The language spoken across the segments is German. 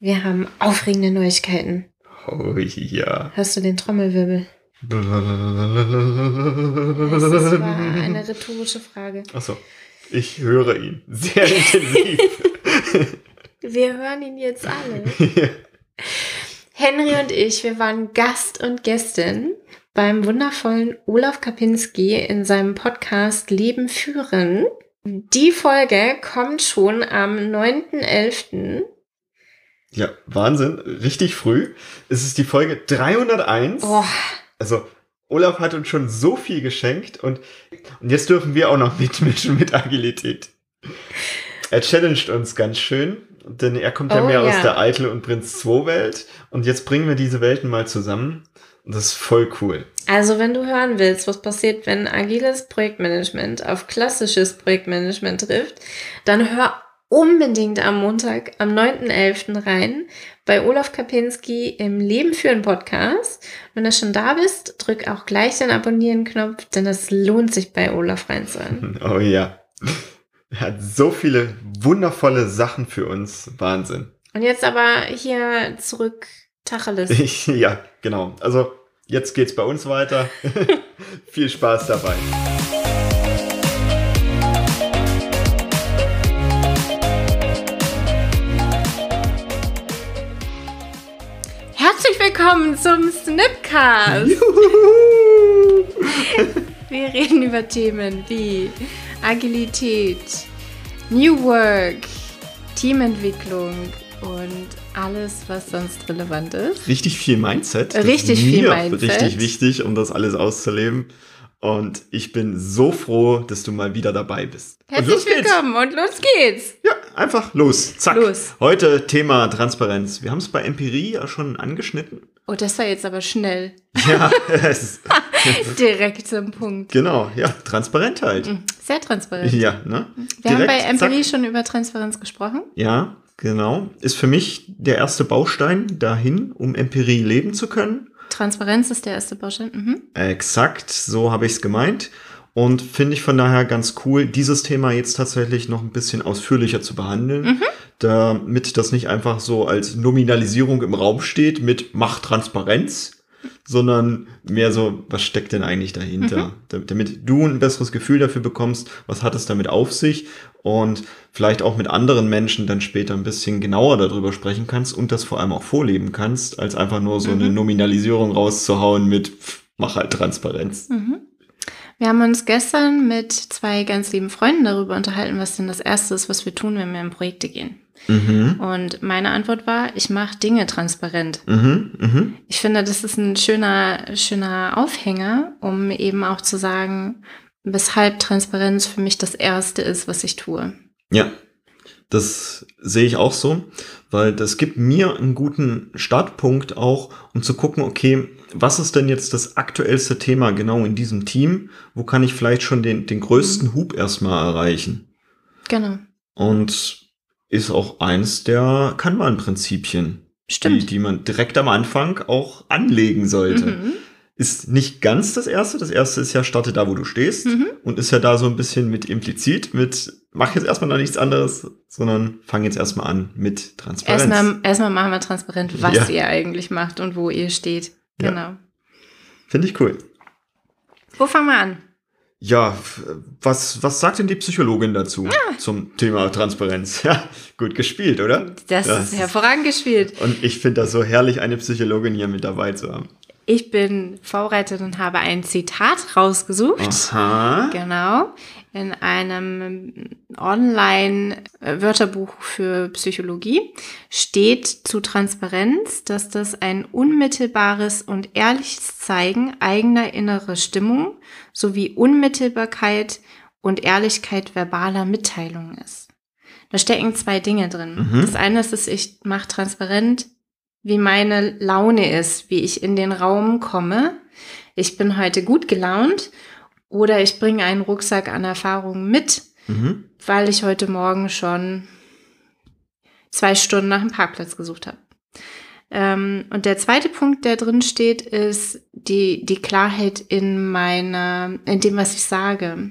Wir haben aufregende Neuigkeiten. Oh ja. Hörst du den Trommelwirbel? Das war eine rhetorische Frage. Achso, ich höre ihn sehr intensiv. Wir hören ihn jetzt alle. Henry und ich, wir waren Gast und Gästin beim wundervollen Olaf Kapinski in seinem Podcast Leben führen. Die Folge kommt schon am 9.11. Ja, Wahnsinn. Richtig früh. Es ist die Folge 301. Oh, Also, Olaf hat uns schon so viel geschenkt und, und jetzt dürfen wir auch noch mitmischen mit Agilität. Er challenged uns ganz schön, denn er kommt ja Oh mehr ja. aus der Eitel und Prinz 2 Welt und jetzt bringen wir diese Welten mal zusammen und das ist voll cool. Also wenn du hören willst, was passiert, wenn agiles Projektmanagement auf klassisches Projektmanagement trifft, dann hör unbedingt am Montag, am 9.11. rein bei Olaf Kapinski im Leben führen Podcast. Wenn du schon da bist, drück auch gleich den Abonnieren-Knopf, denn es lohnt sich bei Olaf reinzuhören. Oh ja. Er hat so viele wundervolle Sachen für uns. Wahnsinn. Und jetzt aber hier zurück, Tacheles. Ja, genau. Also jetzt geht's bei uns weiter. Viel Spaß dabei. Willkommen zum Snipcast. Wir reden über Themen wie Agilität, New Work, Teamentwicklung und alles, was sonst relevant ist. Richtig viel Mindset. Das Richtig viel Mindset. Richtig wichtig, um das alles auszuleben. Und ich bin so froh, dass du mal wieder dabei bist. und Herzlich geht's. willkommen und los geht's. Ja, einfach los. Zack. Los. Heute Thema Transparenz. Wir haben es bei Empirie ja schon angeschnitten. Oh, das war jetzt aber schnell. Ja, es ist, Direkt zum Punkt. genau. Ja, transparent halt. Sehr transparent. Ja, ne? Wir haben bei Direkt, Empirie zack. schon über Transparenz gesprochen. Ja, genau. Ist für mich der erste Baustein dahin, um Empirie leben zu können. Transparenz ist der erste Baustein. Mhm. Exakt, so habe ich es gemeint. Und finde ich von daher ganz cool, dieses Thema jetzt tatsächlich noch ein bisschen ausführlicher zu behandeln, damit das nicht einfach so als Nominalisierung im Raum steht mit Macht Transparenz, sondern mehr so, was steckt denn eigentlich dahinter? Da- Damit du ein besseres Gefühl dafür bekommst, was hat es damit auf sich und vielleicht auch mit anderen Menschen dann später ein bisschen genauer darüber sprechen kannst und das vor allem auch vorleben kannst, als einfach nur so eine Nominalisierung rauszuhauen mit pff, mach halt Transparenz. Mhm. Wir haben uns gestern mit zwei ganz lieben Freunden darüber unterhalten, was denn das Erste ist, was wir tun, wenn wir in Projekte gehen. Mhm. Und meine Antwort war, ich mache Dinge transparent. Mhm. Mhm. Ich finde, das ist ein schöner, schöner Aufhänger, um eben auch zu sagen, weshalb Transparenz für mich das Erste ist, was ich tue. Ja, das sehe ich auch so, weil das gibt mir einen guten Startpunkt auch, um zu gucken, okay, was ist denn jetzt das aktuellste Thema genau in diesem Team? Wo kann ich vielleicht schon den, den größten Hub erstmal erreichen? Genau. Und ist auch eins der Kanban-Prinzipien, die, Stimmt. die man direkt am Anfang auch anlegen sollte. Mhm. Ist nicht ganz das erste. Das erste ist ja, starte da, wo du stehst. Mhm. Und ist ja da so ein bisschen mit implizit, mit mach jetzt erstmal noch nichts anderes, sondern fang jetzt erstmal an mit Transparenz. Erstmal, erstmal machen wir transparent, was Ja. ihr eigentlich macht und wo ihr steht. Ja. Genau. Finde ich cool. Wo fangen wir an? Ja, was, was sagt denn die Psychologin dazu Ah. zum Thema Transparenz? Ja, gut gespielt, oder? Das, Das ist hervorragend gespielt. Und ich finde das so herrlich, eine Psychologin hier mit dabei zu haben. Ich bin Vorreiterin und habe ein Zitat rausgesucht. Aha. Genau. In einem Online-Wörterbuch für Psychologie steht zu Transparenz, dass das ein unmittelbares und ehrliches Zeigen eigener innerer Stimmung sowie Unmittelbarkeit und Ehrlichkeit verbaler Mitteilungen ist. Da stecken zwei Dinge drin. Mhm. Das eine ist, dass ich mache transparent, wie meine Laune ist, wie ich in den Raum komme. Ich bin heute gut gelaunt oder ich bringe einen Rucksack an Erfahrungen mit, Mhm. weil ich heute Morgen schon zwei Stunden nach einem Parkplatz gesucht habe. Ähm, und der zweite Punkt, der drin steht, ist die, die Klarheit in meiner, in dem, was ich sage.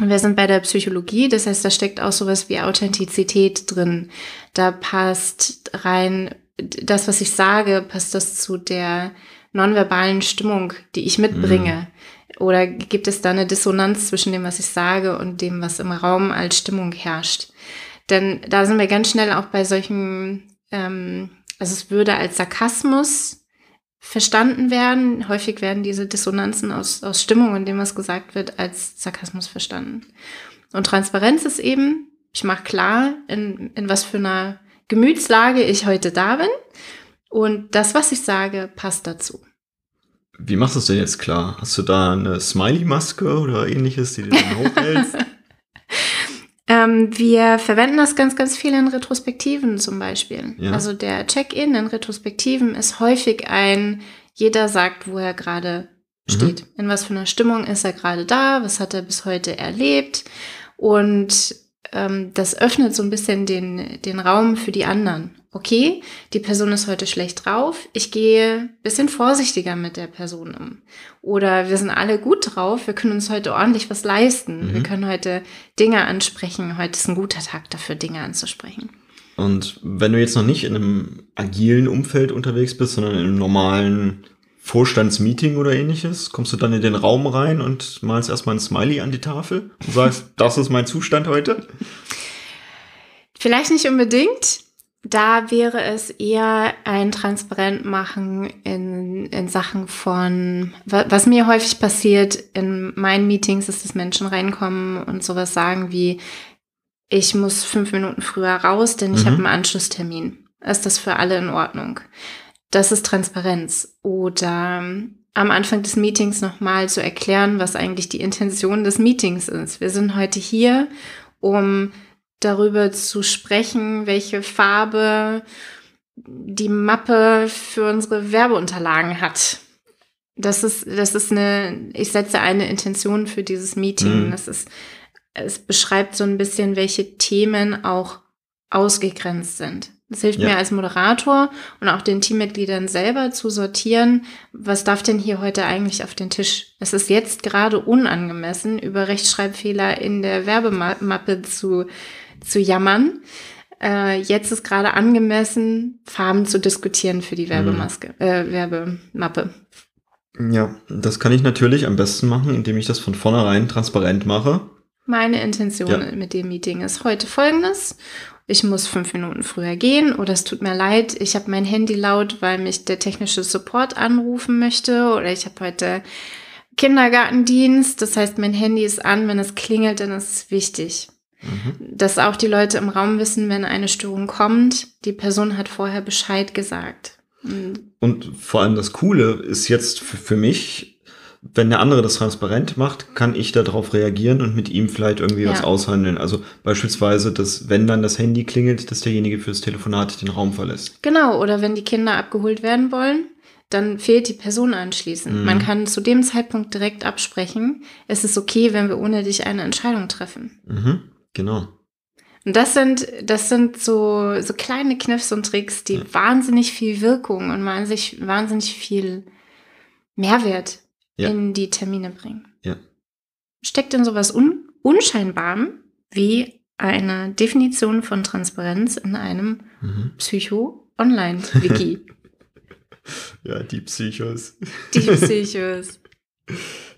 Wir sind bei der Psychologie, das heißt, da steckt auch sowas wie Authentizität drin. Da passt rein, das, was ich sage, passt das zu der nonverbalen Stimmung, die ich mitbringe. Mhm. Oder gibt es da eine Dissonanz zwischen dem, was ich sage und dem, was im Raum als Stimmung herrscht? Denn da sind wir ganz schnell auch bei solchen, ähm, also es würde als Sarkasmus verstanden werden. Häufig werden diese Dissonanzen aus, aus Stimmung und dem, was gesagt wird, als Sarkasmus verstanden. Und Transparenz ist eben, ich mache klar, in, in was für einer Gemütslage ich heute da bin. Und das, was ich sage, passt dazu. Wie machst du es denn jetzt klar? Hast du da eine Smiley-Maske oder ähnliches, die du dann hochhältst? Ähm, wir verwenden das ganz, ganz viel in Retrospektiven zum Beispiel. Ja. Also der Check-in in Retrospektiven ist häufig ein, jeder sagt, wo er gerade mhm. steht. In was für einer Stimmung ist er gerade da, was hat er bis heute erlebt. Und ähm, das öffnet so ein bisschen den, den Raum für die anderen. Okay, die Person ist heute schlecht drauf, ich gehe bisschen vorsichtiger mit der Person um. Oder wir sind alle gut drauf, wir können uns heute ordentlich was leisten. Mhm. Wir können heute Dinge ansprechen. Heute ist ein guter Tag dafür, Dinge anzusprechen. Und wenn du jetzt noch nicht in einem agilen Umfeld unterwegs bist, sondern in einem normalen Vorstandsmeeting oder ähnliches, kommst du dann in den Raum rein und malst erstmal ein Smiley an die Tafel und sagst, das ist mein Zustand heute? Vielleicht nicht unbedingt. Da wäre es eher ein Transparentmachen in, in Sachen von, was mir häufig passiert in meinen Meetings, ist, dass Menschen reinkommen und sowas sagen wie, ich muss fünf Minuten früher raus, denn ich mhm. habe einen Anschlusstermin. Ist das für alle in Ordnung? Das ist Transparenz. Oder ähm, am Anfang des Meetings nochmal zu erklären, was eigentlich die Intention des Meetings ist. Wir sind heute hier, um darüber zu sprechen, welche Farbe die Mappe für unsere Werbeunterlagen hat. Das ist, das ist eine, ich setze eine Intention für dieses Meeting. Mhm. Das ist, es beschreibt so ein bisschen, welche Themen auch ausgegrenzt sind. Das hilft ja. mir als Moderator und auch den Teammitgliedern selber zu sortieren, was darf denn hier heute eigentlich auf den Tisch? Es ist jetzt gerade unangemessen, über Rechtschreibfehler in der Werbemappe zu, zu jammern. Äh, jetzt ist gerade angemessen, Farben zu diskutieren für die mhm. Werbemaske, mhm. äh, Werbemappe. Ja, das kann ich natürlich am besten machen, indem ich das von vornherein transparent mache. Meine Intention ja. mit dem Meeting ist heute folgendes ich muss fünf Minuten früher gehen oder es tut mir leid, ich habe mein Handy laut, weil mich der technische Support anrufen möchte oder ich habe heute Kindergartendienst, das heißt, mein Handy ist an, wenn es klingelt, dann ist es wichtig. Mhm. Dass auch die Leute im Raum wissen, wenn eine Störung kommt, die Person hat vorher Bescheid gesagt. Und vor allem das Coole ist jetzt für mich, wenn der andere das transparent macht, kann ich darauf reagieren und mit ihm vielleicht irgendwie ja. was aushandeln. Also beispielsweise, dass wenn dann das Handy klingelt, dass derjenige fürs Telefonat den Raum verlässt. Genau, oder wenn die Kinder abgeholt werden wollen, dann fehlt die Person anschließend. Mhm. Man kann zu dem Zeitpunkt direkt absprechen, es ist okay, wenn wir ohne dich eine Entscheidung treffen. Mhm, genau. Und das sind, das sind so, so kleine Kniffs und Tricks, die ja. wahnsinnig viel Wirkung und wahnsinnig, wahnsinnig viel Mehrwert ja. in die Termine bringen. Ja. Steckt in sowas un Unscheinbarem wie eine Definition von Transparenz in einem mhm. Psycho-Online-Wiki. ja, die Psychos. Die Psychos.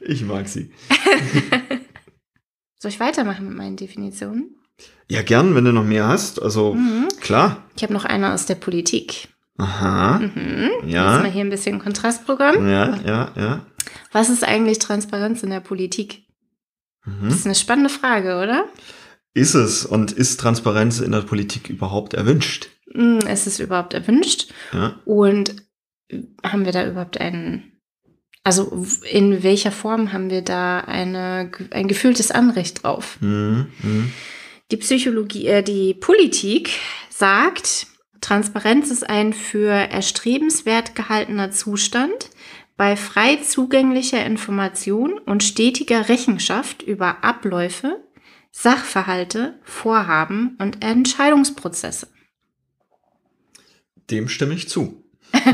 Ich mag sie. Soll ich weitermachen mit meinen Definitionen? Ja, gern, wenn du noch mehr hast. Also, mhm. klar. Ich habe noch eine aus der Politik. Aha. Mhm. Ja. Jetzt mal hier ein bisschen Kontrastprogramm. Ja, ja, ja. Was ist eigentlich Transparenz in der Politik? Mhm. Das ist eine spannende Frage, oder? Ist es und ist Transparenz in der Politik überhaupt erwünscht? Mm, es ist überhaupt erwünscht. Ja. Und haben wir da überhaupt einen, also in welcher Form haben wir da eine, ein gefühltes Anrecht drauf? Mhm. Mhm. Die Psychologie, äh, die Politik sagt, Transparenz ist ein für erstrebenswert gehaltener Zustand, bei frei zugänglicher Information und stetiger Rechenschaft über Abläufe, Sachverhalte, Vorhaben und Entscheidungsprozesse. Dem stimme ich zu.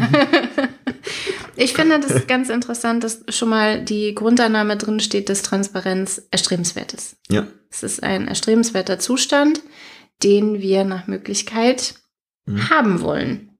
Ich finde das ganz interessant, dass schon mal die Grundannahme drin steht, dass Transparenz erstrebenswert ist. Ja. Es ist ein erstrebenswerter Zustand, den wir nach Möglichkeit mhm. haben wollen.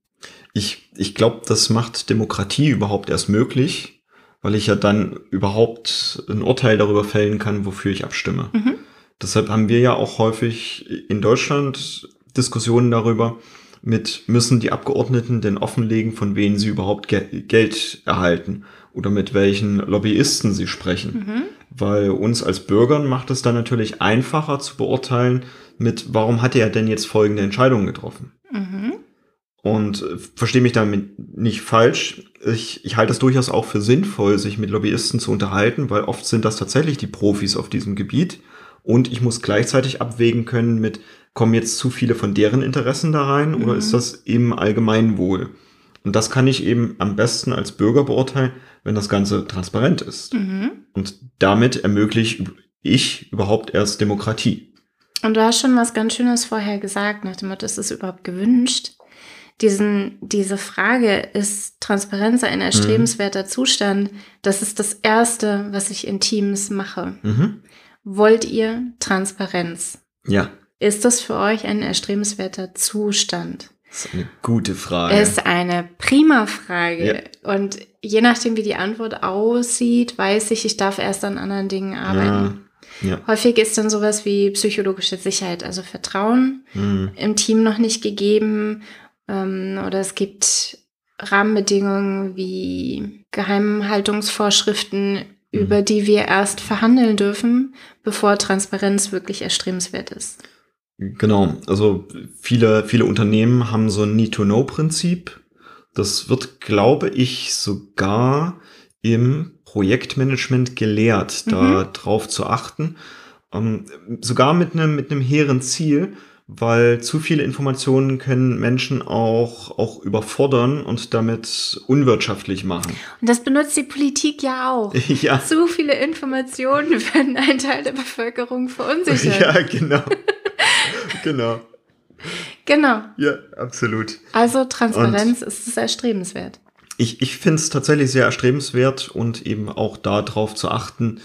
Ich, ich glaube, das macht Demokratie überhaupt erst möglich, weil ich ja dann überhaupt ein Urteil darüber fällen kann, wofür ich abstimme. Mhm. Deshalb haben wir ja auch häufig in Deutschland Diskussionen darüber, mit müssen die Abgeordneten denn offenlegen, von wem sie überhaupt Ge Geld erhalten oder mit welchen Lobbyisten sie sprechen. Mhm. Weil uns als Bürgern macht es dann natürlich einfacher zu beurteilen, mit warum hat er denn jetzt folgende Entscheidungen getroffen. Mhm. Und äh, verstehe mich damit nicht falsch. Ich, ich halte es durchaus auch für sinnvoll, sich mit Lobbyisten zu unterhalten, weil oft sind das tatsächlich die Profis auf diesem Gebiet. Und ich muss gleichzeitig abwägen können mit, kommen jetzt zu viele von deren Interessen da rein mhm. oder ist das im Allgemeinwohl? Und das kann ich eben am besten als Bürger beurteilen, wenn das Ganze transparent ist. Mhm. Und damit ermögliche ich überhaupt erst Demokratie. Und du hast schon was ganz Schönes vorher gesagt, nach dem Motto, ist es überhaupt gewünscht? Diesen, diese Frage, ist Transparenz ein erstrebenswerter mhm. Zustand? Das ist das Erste, was ich in Teams mache. Mhm. Wollt ihr Transparenz? Ja. Ist das für euch ein erstrebenswerter Zustand? Das ist eine gute Frage. Ist eine prima Frage. Ja. Und je nachdem, wie die Antwort aussieht, weiß ich, ich darf erst an anderen Dingen arbeiten. Ja. Ja. Häufig ist dann sowas wie psychologische Sicherheit, also Vertrauen mhm. im Team noch nicht gegeben. Ähm, oder es gibt Rahmenbedingungen wie Geheimhaltungsvorschriften über die wir erst verhandeln dürfen, bevor Transparenz wirklich erstrebenswert ist. Genau, also viele, viele Unternehmen haben so ein Need-to-Know-Prinzip. Das wird, glaube ich, sogar im Projektmanagement gelehrt, mhm. da drauf zu achten. Ähm, sogar mit einem, mit einem hehren Ziel, weil zu viele Informationen können Menschen auch, auch überfordern und damit unwirtschaftlich machen. Und das benutzt die Politik ja auch. Ja. Zu viele Informationen werden einen Teil der Bevölkerung verunsichern. Ja, genau. genau. Genau. Ja, absolut. Also Transparenz und ist es erstrebenswert. Ich, ich finde es tatsächlich sehr erstrebenswert und eben auch darauf zu achten,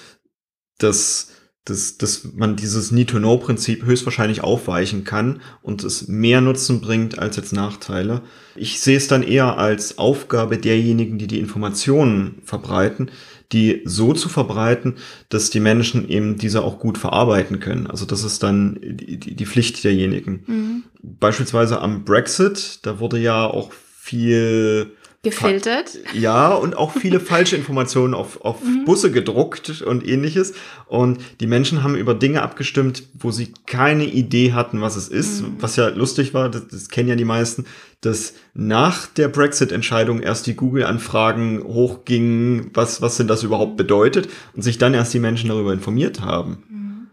dass dass, dass man dieses Need-to-Know-Prinzip höchstwahrscheinlich aufweichen kann und es mehr Nutzen bringt als jetzt Nachteile. Ich sehe es dann eher als Aufgabe derjenigen, die die Informationen verbreiten, die so zu verbreiten, dass die Menschen eben diese auch gut verarbeiten können. Also das ist dann die, die Pflicht derjenigen. Mhm. Beispielsweise am Brexit, da wurde ja auch viel gefiltert. Ja, und auch viele falsche Informationen auf, auf mhm. Busse gedruckt und ähnliches. Und die Menschen haben über Dinge abgestimmt, wo sie keine Idee hatten, was es ist. Mhm. Was ja lustig war, das, das kennen ja die meisten, dass nach der Brexit-Entscheidung erst die Google-Anfragen hochgingen, was, was denn das überhaupt bedeutet, und sich dann erst die Menschen darüber informiert haben. Mhm.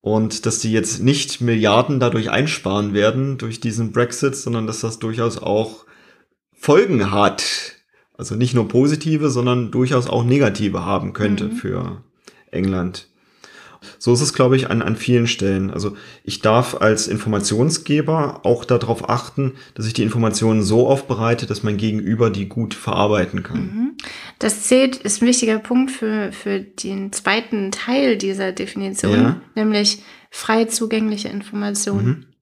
Und dass die jetzt nicht Milliarden dadurch einsparen werden durch diesen Brexit, sondern dass das durchaus auch Folgen hat. Also nicht nur positive, sondern durchaus auch negative haben könnte mhm. für England. So ist es, glaube ich, an, an vielen Stellen. Also ich darf als Informationsgeber auch darauf achten, dass ich die Informationen so aufbereite, dass mein Gegenüber die gut verarbeiten kann. Mhm. Das zählt, ist ein wichtiger Punkt für, für den zweiten Teil dieser Definition, ja. nämlich frei zugängliche Informationen. Mhm.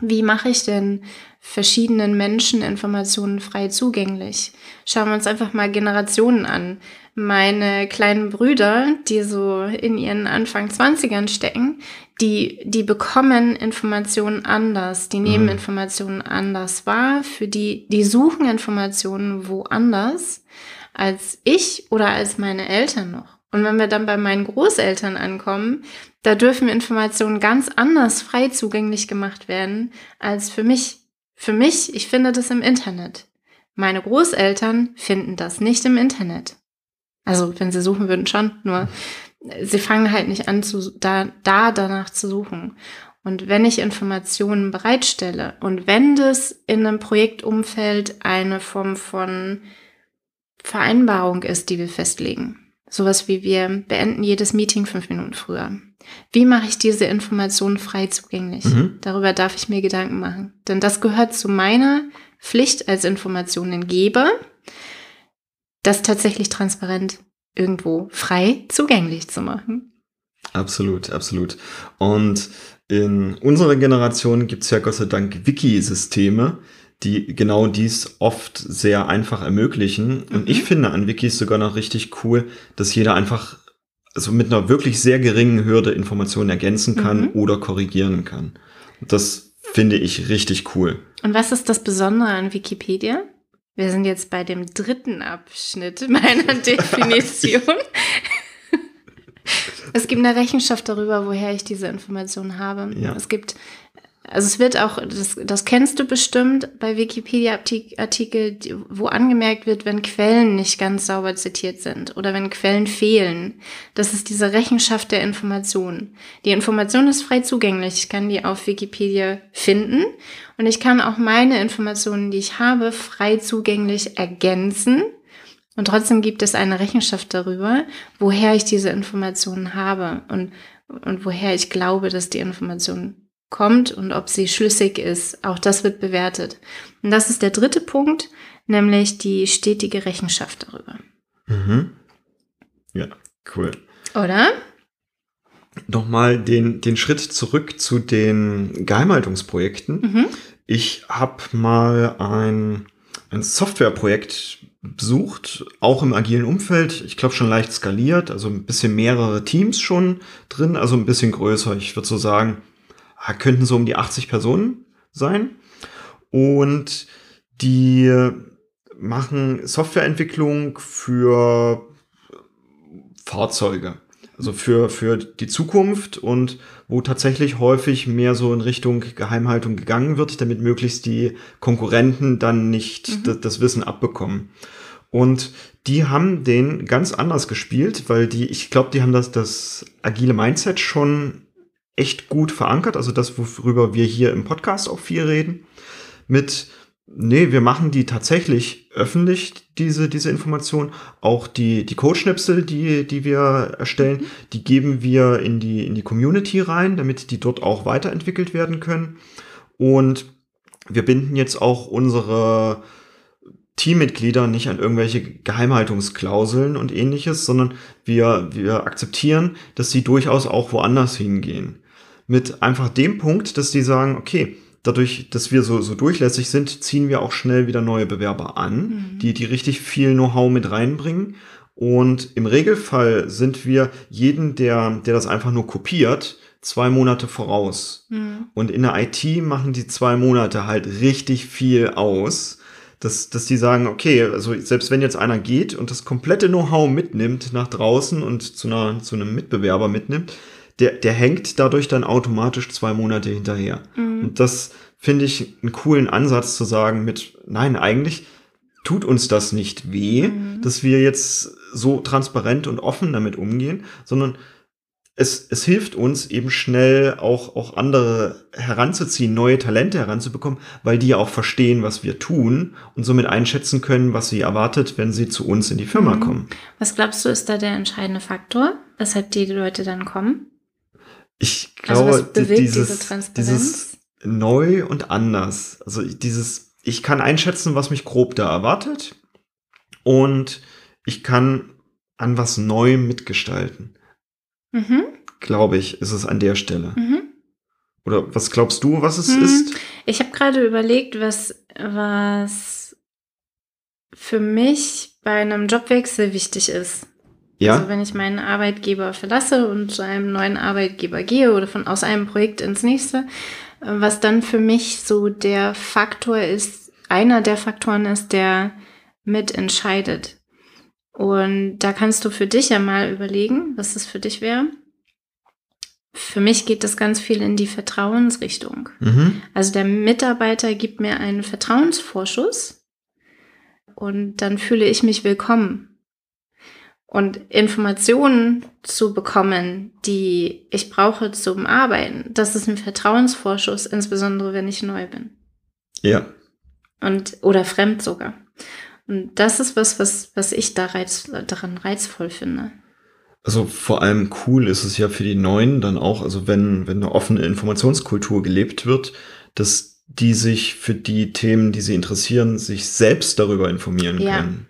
Wie mache ich denn verschiedenen Menschen Informationen frei zugänglich? Schauen wir uns einfach mal Generationen an. Meine kleinen Brüder, die so in ihren Anfang 20ern stecken, die, die bekommen Informationen anders, die nehmen mhm. Informationen anders wahr, für die, die suchen Informationen woanders als ich oder als meine Eltern noch. Und wenn wir dann bei meinen Großeltern ankommen, da dürfen Informationen ganz anders frei zugänglich gemacht werden als für mich. Für mich, ich finde das im Internet. Meine Großeltern finden das nicht im Internet. Also, wenn sie suchen würden, schon, nur sie fangen halt nicht an, zu, da, da danach zu suchen. Und wenn ich Informationen bereitstelle und wenn das in einem Projektumfeld eine Form von Vereinbarung ist, die wir festlegen, Sowas wie wir beenden jedes Meeting fünf Minuten früher. Wie mache ich diese Informationen frei zugänglich? Mhm. Darüber darf ich mir Gedanken machen. Denn das gehört zu meiner Pflicht als Informationengeber, das tatsächlich transparent irgendwo frei zugänglich zu machen. Absolut, absolut. Und in unserer Generation gibt es ja Gott sei Dank Wiki-Systeme, die genau dies oft sehr einfach ermöglichen. Und mhm. ich finde an Wikis sogar noch richtig cool, dass jeder einfach also mit einer wirklich sehr geringen Hürde Informationen ergänzen kann mhm. oder korrigieren kann. Das finde ich richtig cool. Und was ist das Besondere an Wikipedia? Wir sind jetzt bei dem dritten Abschnitt meiner Definition. es gibt eine Rechenschaft darüber, woher ich diese Informationen habe. Ja. Es gibt also es wird auch, das, das kennst du bestimmt bei Wikipedia-Artikel, wo angemerkt wird, wenn Quellen nicht ganz sauber zitiert sind oder wenn Quellen fehlen. Das ist diese Rechenschaft der Information. Die Information ist frei zugänglich. Ich kann die auf Wikipedia finden und ich kann auch meine Informationen, die ich habe, frei zugänglich ergänzen. Und trotzdem gibt es eine Rechenschaft darüber, woher ich diese Informationen habe und, und woher ich glaube, dass die Informationen kommt und ob sie schlüssig ist. Auch das wird bewertet. Und das ist der dritte Punkt, nämlich die stetige Rechenschaft darüber. Mhm. Ja, cool. Oder? Nochmal den, den Schritt zurück zu den Geheimhaltungsprojekten. Mhm. Ich habe mal ein, ein Softwareprojekt besucht, auch im agilen Umfeld. Ich glaube schon leicht skaliert, also ein bisschen mehrere Teams schon drin, also ein bisschen größer. Ich würde so sagen, könnten so um die 80 Personen sein. Und die machen Softwareentwicklung für Fahrzeuge. Also für, für die Zukunft und wo tatsächlich häufig mehr so in Richtung Geheimhaltung gegangen wird, damit möglichst die Konkurrenten dann nicht mhm. das Wissen abbekommen. Und die haben den ganz anders gespielt, weil die, ich glaube, die haben das, das agile Mindset schon echt gut verankert, also das, worüber wir hier im Podcast auch viel reden, mit, nee, wir machen die tatsächlich öffentlich, diese, diese Information. Auch die, die Codeschnipsel, die, die wir erstellen, die geben wir in die, in die Community rein, damit die dort auch weiterentwickelt werden können. Und wir binden jetzt auch unsere Teammitglieder nicht an irgendwelche Geheimhaltungsklauseln und ähnliches, sondern wir, wir akzeptieren, dass sie durchaus auch woanders hingehen mit einfach dem Punkt, dass die sagen, okay, dadurch, dass wir so, so durchlässig sind, ziehen wir auch schnell wieder neue Bewerber an, mhm. die, die richtig viel Know-how mit reinbringen. Und im Regelfall sind wir jeden, der, der das einfach nur kopiert, zwei Monate voraus. Mhm. Und in der IT machen die zwei Monate halt richtig viel aus, dass, dass die sagen, okay, also selbst wenn jetzt einer geht und das komplette Know-how mitnimmt nach draußen und zu, einer, zu einem Mitbewerber mitnimmt, der, der hängt dadurch dann automatisch zwei Monate hinterher. Mhm. Und das finde ich einen coolen Ansatz zu sagen mit, nein, eigentlich tut uns das nicht weh, mhm. dass wir jetzt so transparent und offen damit umgehen, sondern es, es hilft uns eben schnell auch, auch andere heranzuziehen, neue Talente heranzubekommen, weil die ja auch verstehen, was wir tun und somit einschätzen können, was sie erwartet, wenn sie zu uns in die Firma mhm. kommen. Was glaubst du, ist da der entscheidende Faktor, weshalb die Leute dann kommen? Ich also glaube, also dieses, dieses neu und anders. Also dieses, ich kann einschätzen, was mich grob da erwartet und ich kann an was Neuem mitgestalten. Mhm. Glaube ich, ist es an der Stelle. Mhm. Oder was glaubst du, was es mhm. ist? Ich habe gerade überlegt, was, was für mich bei einem Jobwechsel wichtig ist. Ja. Also wenn ich meinen Arbeitgeber verlasse und zu einem neuen Arbeitgeber gehe oder von aus einem Projekt ins nächste, äh, was dann für mich so der Faktor ist, einer der Faktoren ist, der mitentscheidet. Und da kannst du für dich ja mal überlegen, was das für dich wäre. Für mich geht das ganz viel in die Vertrauensrichtung. Mhm. Also der Mitarbeiter gibt mir einen Vertrauensvorschuss und dann fühle ich mich willkommen und Informationen zu bekommen, die ich brauche zum Arbeiten, das ist ein Vertrauensvorschuss, insbesondere wenn ich neu bin. Ja. Und, oder fremd sogar. Und das ist was, was, was ich da reiz, daran reizvoll finde. Also vor allem cool ist es ja für die Neuen dann auch, also wenn, wenn eine offene Informationskultur gelebt wird, dass die sich für die Themen, die sie interessieren, sich selbst darüber informieren ja. können.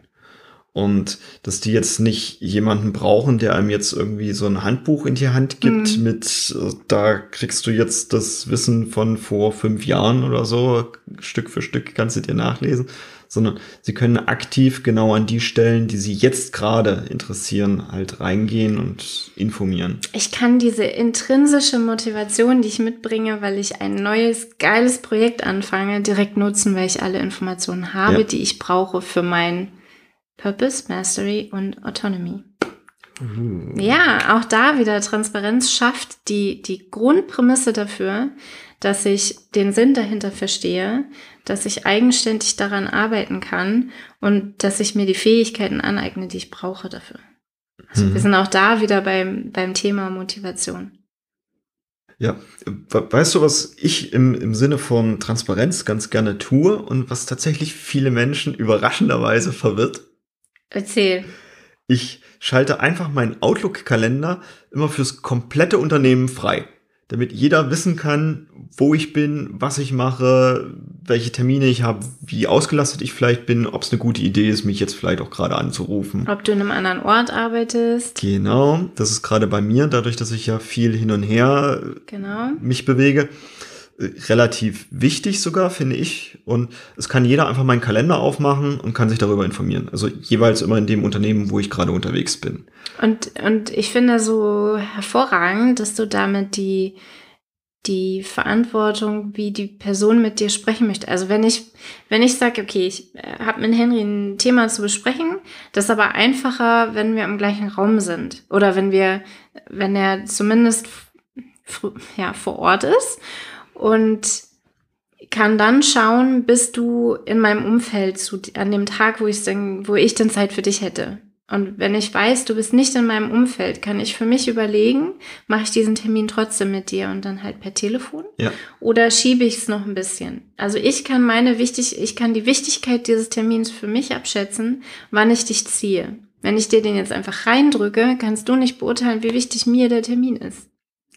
Und dass die jetzt nicht jemanden brauchen, der einem jetzt irgendwie so ein Handbuch in die Hand gibt mhm. mit, äh, da kriegst du jetzt das Wissen von vor fünf Jahren oder so, Stück für Stück kannst du dir nachlesen, sondern sie können aktiv genau an die Stellen, die sie jetzt gerade interessieren, halt reingehen und informieren. Ich kann diese intrinsische Motivation, die ich mitbringe, weil ich ein neues, geiles Projekt anfange, direkt nutzen, weil ich alle Informationen habe, ja. die ich brauche für mein Purpose, Mastery und Autonomy. Uh. Ja, auch da wieder Transparenz schafft die, die Grundprämisse dafür, dass ich den Sinn dahinter verstehe, dass ich eigenständig daran arbeiten kann und dass ich mir die Fähigkeiten aneigne, die ich brauche dafür. Also mhm. Wir sind auch da wieder beim, beim Thema Motivation. Ja, weißt du, was ich im, im Sinne von Transparenz ganz gerne tue und was tatsächlich viele Menschen überraschenderweise verwirrt? Erzähl. Ich schalte einfach meinen Outlook-Kalender immer fürs komplette Unternehmen frei, damit jeder wissen kann, wo ich bin, was ich mache, welche Termine ich habe, wie ausgelastet ich vielleicht bin, ob es eine gute Idee ist, mich jetzt vielleicht auch gerade anzurufen. Ob du in einem anderen Ort arbeitest. Genau, das ist gerade bei mir, dadurch, dass ich ja viel hin und her genau. mich bewege relativ wichtig sogar, finde ich. Und es kann jeder einfach meinen Kalender aufmachen und kann sich darüber informieren. Also jeweils immer in dem Unternehmen, wo ich gerade unterwegs bin. Und, und ich finde so hervorragend, dass du damit die, die Verantwortung, wie die Person mit dir sprechen möchte. Also wenn ich, wenn ich sage, okay, ich äh, habe mit Henry ein Thema zu besprechen, das ist aber einfacher, wenn wir im gleichen Raum sind. Oder wenn wir, wenn er zumindest ja, vor Ort ist und kann dann schauen, bist du in meinem Umfeld zu, an dem Tag, wo ich denn, wo ich denn Zeit für dich hätte. Und wenn ich weiß, du bist nicht in meinem Umfeld, kann ich für mich überlegen, mache ich diesen Termin trotzdem mit dir und dann halt per Telefon? Ja. Oder schiebe ich es noch ein bisschen? Also ich kann meine wichtig, ich kann die Wichtigkeit dieses Termins für mich abschätzen, wann ich dich ziehe. Wenn ich dir den jetzt einfach reindrücke, kannst du nicht beurteilen, wie wichtig mir der Termin ist.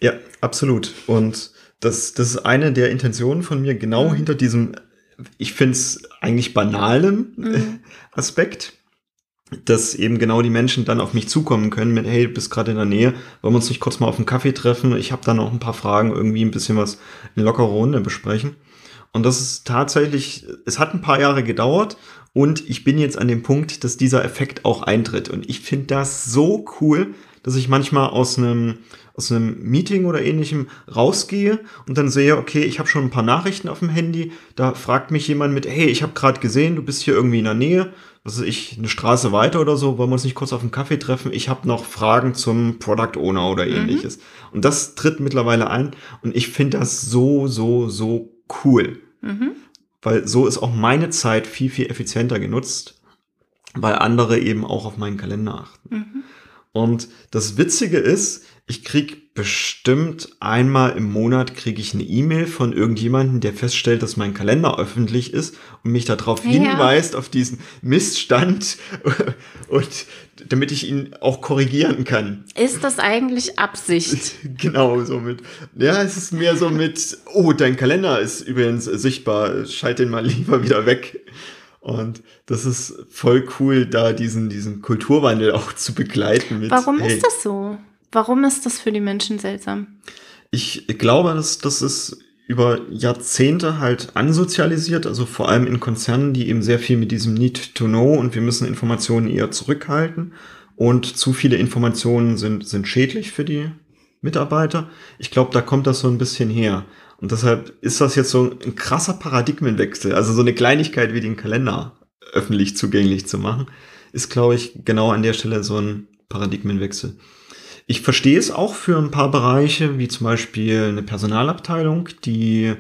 Ja, absolut. Und das, das ist eine der Intentionen von mir, genau mhm. hinter diesem, ich finde es eigentlich banalen mhm. Aspekt, dass eben genau die Menschen dann auf mich zukommen können mit, hey, du bist gerade in der Nähe, wollen wir uns nicht kurz mal auf einen Kaffee treffen? Ich habe da noch ein paar Fragen, irgendwie ein bisschen was in lockerer Runde besprechen. Und das ist tatsächlich, es hat ein paar Jahre gedauert und ich bin jetzt an dem Punkt, dass dieser Effekt auch eintritt. Und ich finde das so cool, dass ich manchmal aus einem aus einem Meeting oder ähnlichem rausgehe und dann sehe, okay, ich habe schon ein paar Nachrichten auf dem Handy, da fragt mich jemand mit, hey, ich habe gerade gesehen, du bist hier irgendwie in der Nähe, was weiß ich, eine Straße weiter oder so, wollen wir uns nicht kurz auf einen Kaffee treffen? Ich habe noch Fragen zum Product Owner oder mhm. ähnliches. Mhm. Und das tritt mittlerweile ein und ich finde das so, so, so cool. Mhm. Weil so ist auch meine Zeit viel, viel effizienter genutzt, weil andere eben auch auf meinen Kalender achten. Mhm. Und das Witzige ist, ich krieg bestimmt einmal im Monat kriege ich eine E-Mail von irgendjemandem, der feststellt, dass mein Kalender öffentlich ist und mich darauf ja. hinweist auf diesen Missstand und damit ich ihn auch korrigieren kann. Ist das eigentlich Absicht? genau, so mit. Ja, es ist mehr so mit, oh, dein Kalender ist übrigens sichtbar, schalt den mal lieber wieder weg. Und das ist voll cool, da diesen, diesen Kulturwandel auch zu begleiten. Mit, Warum hey, ist das so? Warum ist das für die Menschen seltsam? Ich glaube, dass das ist über Jahrzehnte halt ansozialisiert, also vor allem in Konzernen, die eben sehr viel mit diesem Need to Know und wir müssen Informationen eher zurückhalten und zu viele Informationen sind, sind schädlich für die Mitarbeiter. Ich glaube, da kommt das so ein bisschen her. Und deshalb ist das jetzt so ein krasser Paradigmenwechsel. Also so eine Kleinigkeit wie den Kalender öffentlich zugänglich zu machen, ist, glaube ich, genau an der Stelle so ein Paradigmenwechsel. Ich verstehe es auch für ein paar Bereiche, wie zum Beispiel eine Personalabteilung, die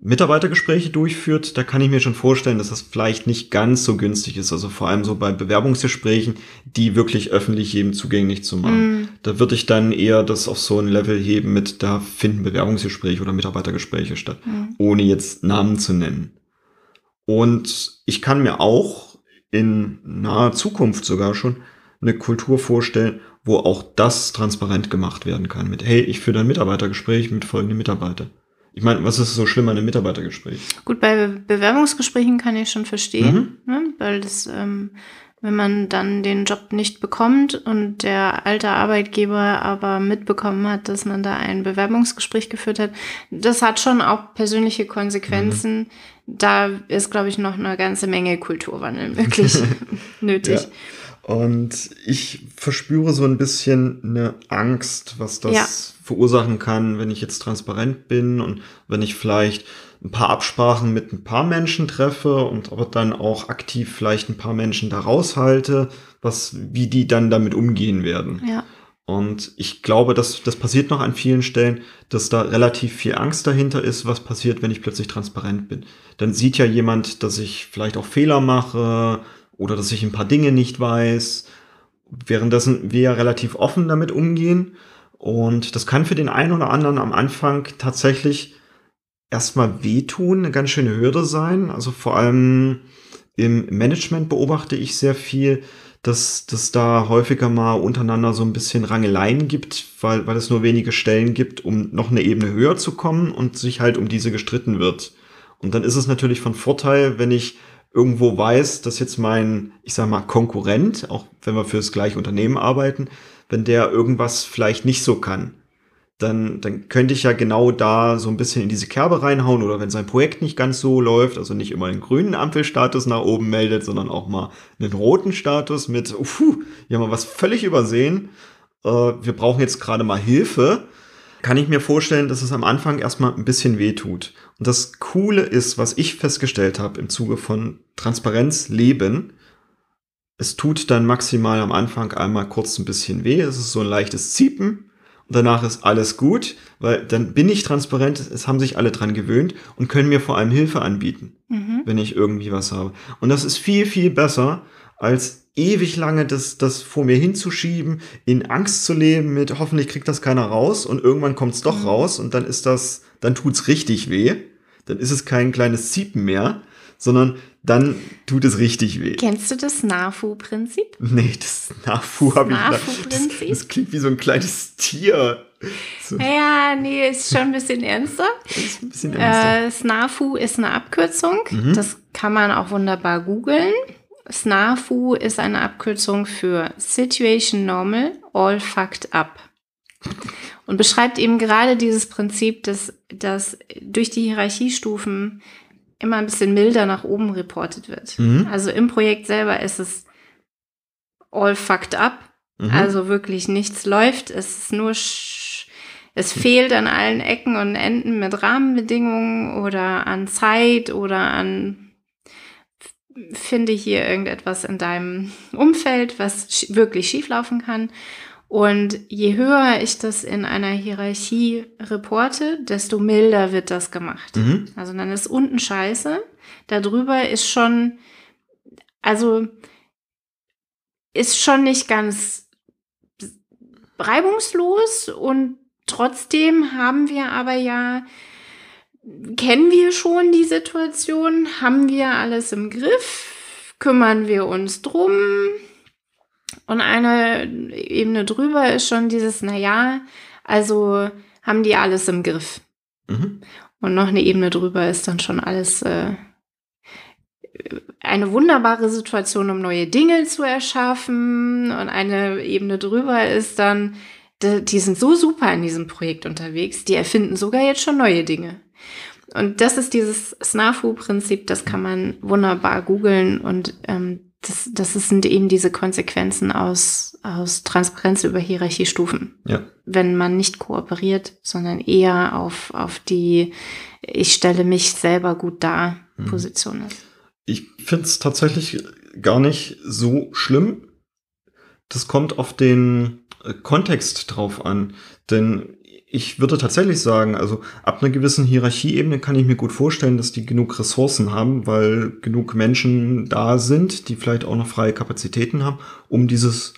Mitarbeitergespräche durchführt. Da kann ich mir schon vorstellen, dass das vielleicht nicht ganz so günstig ist. Also vor allem so bei Bewerbungsgesprächen, die wirklich öffentlich jedem zugänglich zu machen. Mm. Da würde ich dann eher das auf so ein Level heben mit, da finden Bewerbungsgespräche oder Mitarbeitergespräche statt, mm. ohne jetzt Namen zu nennen. Und ich kann mir auch in naher Zukunft sogar schon eine Kultur vorstellen, wo auch das transparent gemacht werden kann. Mit, hey, ich führe ein Mitarbeitergespräch mit folgenden Mitarbeitern. Ich meine, was ist so schlimm an einem Mitarbeitergespräch? Gut, bei Bewerbungsgesprächen kann ich schon verstehen, mhm. ne? weil das ähm, wenn man dann den Job nicht bekommt und der alte Arbeitgeber aber mitbekommen hat, dass man da ein Bewerbungsgespräch geführt hat. Das hat schon auch persönliche Konsequenzen. Mhm. Da ist, glaube ich, noch eine ganze Menge Kulturwandel möglich nötig. Ja. Und ich verspüre so ein bisschen eine Angst, was das ja. verursachen kann, wenn ich jetzt transparent bin und wenn ich vielleicht ein paar Absprachen mit ein paar Menschen treffe und aber dann auch aktiv vielleicht ein paar Menschen da raushalte, was, wie die dann damit umgehen werden. Ja. Und ich glaube, dass das passiert noch an vielen Stellen, dass da relativ viel Angst dahinter ist, was passiert, wenn ich plötzlich transparent bin. Dann sieht ja jemand, dass ich vielleicht auch Fehler mache, oder dass ich ein paar Dinge nicht weiß. Währenddessen wir relativ offen damit umgehen. Und das kann für den einen oder anderen am Anfang tatsächlich erstmal wehtun, eine ganz schöne Hürde sein. Also vor allem im Management beobachte ich sehr viel, dass das da häufiger mal untereinander so ein bisschen Rangeleien gibt, weil, weil es nur wenige Stellen gibt, um noch eine Ebene höher zu kommen und sich halt um diese gestritten wird. Und dann ist es natürlich von Vorteil, wenn ich irgendwo weiß, dass jetzt mein, ich sag mal, Konkurrent, auch wenn wir für das gleiche Unternehmen arbeiten, wenn der irgendwas vielleicht nicht so kann, dann, dann könnte ich ja genau da so ein bisschen in diese Kerbe reinhauen oder wenn sein Projekt nicht ganz so läuft, also nicht immer einen grünen Ampelstatus nach oben meldet, sondern auch mal einen roten Status mit, uff, hier haben wir was völlig übersehen, äh, wir brauchen jetzt gerade mal Hilfe, kann ich mir vorstellen, dass es am Anfang erstmal ein bisschen weh tut. Und das Coole ist, was ich festgestellt habe im Zuge von Transparenz leben, es tut dann maximal am Anfang einmal kurz ein bisschen weh. Es ist so ein leichtes Ziepen und danach ist alles gut, weil dann bin ich transparent, es haben sich alle dran gewöhnt und können mir vor allem Hilfe anbieten, mhm. wenn ich irgendwie was habe. Und das ist viel, viel besser, als ewig lange das, das vor mir hinzuschieben, in Angst zu leben mit, hoffentlich kriegt das keiner raus und irgendwann kommt es doch mhm. raus und dann ist das, dann tut's richtig weh. Dann ist es kein kleines Ziepen mehr, sondern dann tut es richtig weh. Kennst du das NAFU-Prinzip? Nee, das NAFU habe ich. NAFU-Prinzip? Das, das, klingt wie so ein kleines Tier. So. Ja, nee, ist schon ein bisschen ernster. ist ein bisschen ernster. Äh, SNAFU ist eine Abkürzung. Mhm. Das kann man auch wunderbar googeln. SNAFU ist eine Abkürzung für Situation Normal, All Fucked Up. Und beschreibt eben gerade dieses Prinzip, dass, dass durch die Hierarchiestufen immer ein bisschen milder nach oben reportet wird. Mhm. Also im Projekt selber ist es all fucked up. Mhm. Also wirklich nichts läuft. Es ist nur, es fehlt an allen Ecken und Enden mit Rahmenbedingungen oder an Zeit oder an finde hier irgendetwas in deinem Umfeld, was wirklich schieflaufen kann. Und je höher ich das in einer Hierarchie reporte, desto milder wird das gemacht. Mhm. Also dann ist unten scheiße. Darüber ist schon, also ist schon nicht ganz reibungslos und trotzdem haben wir aber ja kennen wir schon die Situation? Haben wir alles im Griff? Kümmern wir uns drum? Und eine Ebene drüber ist schon dieses, naja, also haben die alles im Griff. Mhm. Und noch eine Ebene drüber ist dann schon alles äh, eine wunderbare Situation, um neue Dinge zu erschaffen. Und eine Ebene drüber ist dann, die sind so super in diesem Projekt unterwegs, die erfinden sogar jetzt schon neue Dinge. Und das ist dieses SNAFU-Prinzip, das kann man wunderbar googeln und ähm, das, das sind eben diese Konsequenzen aus, aus Transparenz über Hierarchiestufen. Ja. Wenn man nicht kooperiert, sondern eher auf, auf die ich stelle mich selber gut dar mhm. Position ist. Ich finde es tatsächlich gar nicht so schlimm. Das kommt auf den äh, Kontext drauf an. Denn ich würde tatsächlich sagen, also ab einer gewissen Hierarchieebene kann ich mir gut vorstellen, dass die genug Ressourcen haben, weil genug Menschen da sind, die vielleicht auch noch freie Kapazitäten haben, um dieses